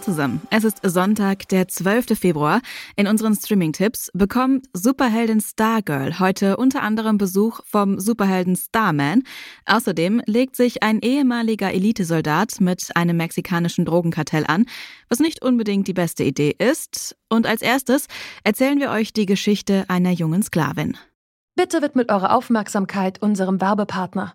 Zusammen. Es ist Sonntag, der 12. Februar. In unseren Streaming-Tipps bekommt Superheldin Stargirl heute unter anderem Besuch vom Superhelden Starman. Außerdem legt sich ein ehemaliger Elitesoldat mit einem mexikanischen Drogenkartell an, was nicht unbedingt die beste Idee ist. Und als erstes erzählen wir euch die Geschichte einer jungen Sklavin. Bitte widmet eure Aufmerksamkeit unserem Werbepartner.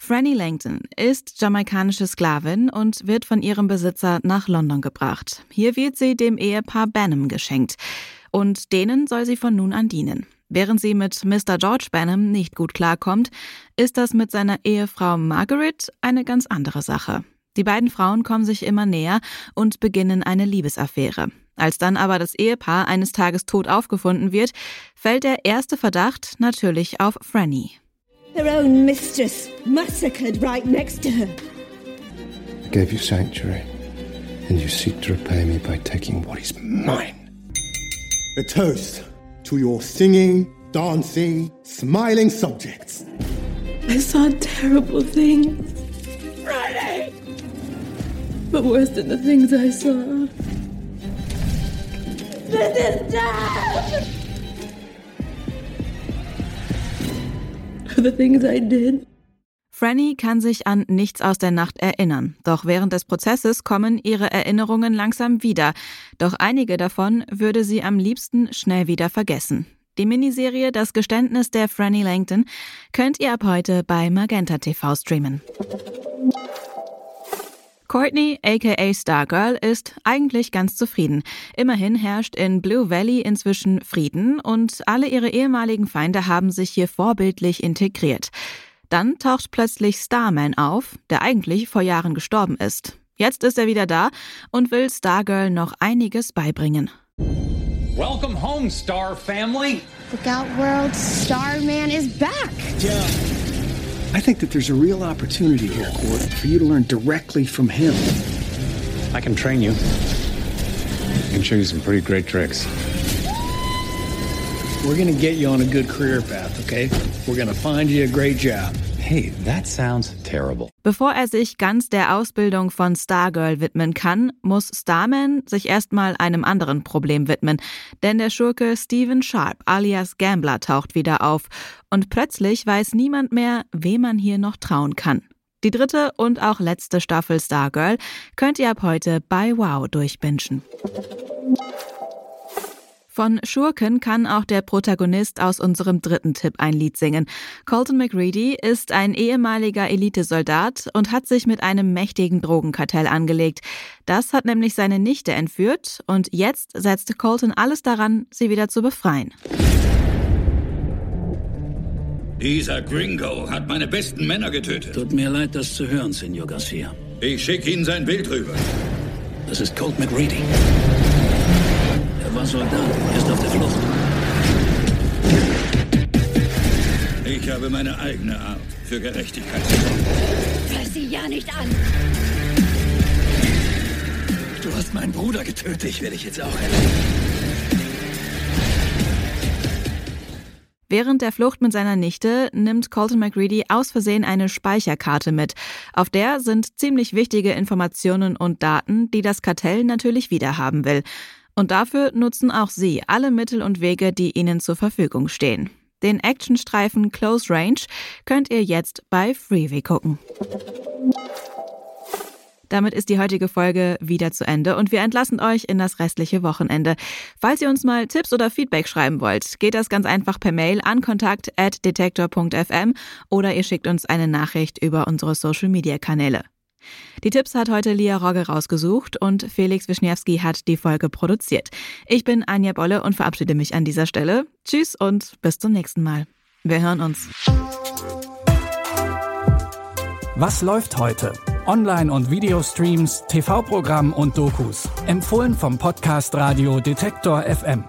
Franny Langton ist jamaikanische Sklavin und wird von ihrem Besitzer nach London gebracht. Hier wird sie dem Ehepaar Benham geschenkt. Und denen soll sie von nun an dienen. Während sie mit Mr. George Benham nicht gut klarkommt, ist das mit seiner Ehefrau Margaret eine ganz andere Sache. Die beiden Frauen kommen sich immer näher und beginnen eine Liebesaffäre. Als dann aber das Ehepaar eines Tages tot aufgefunden wird, fällt der erste Verdacht natürlich auf Franny. Her own mistress massacred right next to her. I gave you sanctuary, and you seek to repay me by taking what is mine. A toast to your singing, dancing, smiling subjects. I saw terrible things. Friday! But worse than the things I saw. This is death! The things I did. Franny kann sich an nichts aus der Nacht erinnern, doch während des Prozesses kommen ihre Erinnerungen langsam wieder, doch einige davon würde sie am liebsten schnell wieder vergessen. Die Miniserie Das Geständnis der Franny Langton könnt ihr ab heute bei Magenta TV streamen. Courtney, aka Stargirl, ist eigentlich ganz zufrieden. Immerhin herrscht in Blue Valley inzwischen Frieden und alle ihre ehemaligen Feinde haben sich hier vorbildlich integriert. Dann taucht plötzlich Starman auf, der eigentlich vor Jahren gestorben ist. Jetzt ist er wieder da und will Stargirl noch einiges beibringen. Welcome home, Star Family. Look out, world. Starman is back. Yeah. I think that there's a real opportunity here, Court, for you to learn directly from him. I can train you. I can show you some pretty great tricks. We're going to get you on a good career path, okay? We're going to find you a great job. Hey, that sounds terrible. Bevor er sich ganz der Ausbildung von Stargirl widmen kann, muss Starman sich erstmal einem anderen Problem widmen. Denn der Schurke Steven Sharp alias Gambler taucht wieder auf. Und plötzlich weiß niemand mehr, wem man hier noch trauen kann. Die dritte und auch letzte Staffel Stargirl könnt ihr ab heute bei Wow durchbingen. Von Schurken kann auch der Protagonist aus unserem dritten Tipp ein Lied singen. Colton McReady ist ein ehemaliger Elitesoldat und hat sich mit einem mächtigen Drogenkartell angelegt. Das hat nämlich seine Nichte entführt und jetzt setzt Colton alles daran, sie wieder zu befreien. Dieser Gringo hat meine besten Männer getötet. Tut mir leid, das zu hören, Senor Garcia. Ich schicke Ihnen sein Bild rüber. Das ist Colt McReady. Er war Soldat, ist auf der Flucht. Ich habe meine eigene Art für Gerechtigkeit zu sorgen. Fass sie ja nicht an! Du hast meinen Bruder getötet, ich will dich jetzt auch retten. Während der Flucht mit seiner Nichte nimmt Colton McReady aus Versehen eine Speicherkarte mit. Auf der sind ziemlich wichtige Informationen und Daten, die das Kartell natürlich wiederhaben will. Und dafür nutzen auch sie alle Mittel und Wege, die ihnen zur Verfügung stehen. Den Actionstreifen Close Range könnt ihr jetzt bei Freeway gucken. Damit ist die heutige Folge wieder zu Ende und wir entlassen euch in das restliche Wochenende. Falls ihr uns mal Tipps oder Feedback schreiben wollt, geht das ganz einfach per Mail an kontakt@detektor.fm oder ihr schickt uns eine Nachricht über unsere Social Media Kanäle. Die Tipps hat heute Lia Rogge rausgesucht und Felix Wischniewski hat die Folge produziert. Ich bin Anja Bolle und verabschiede mich an dieser Stelle. Tschüss und bis zum nächsten Mal. Wir hören uns. Was läuft heute? Online- und Videostreams, TV-Programm und Dokus. Empfohlen vom Podcast Radio Detektor FM.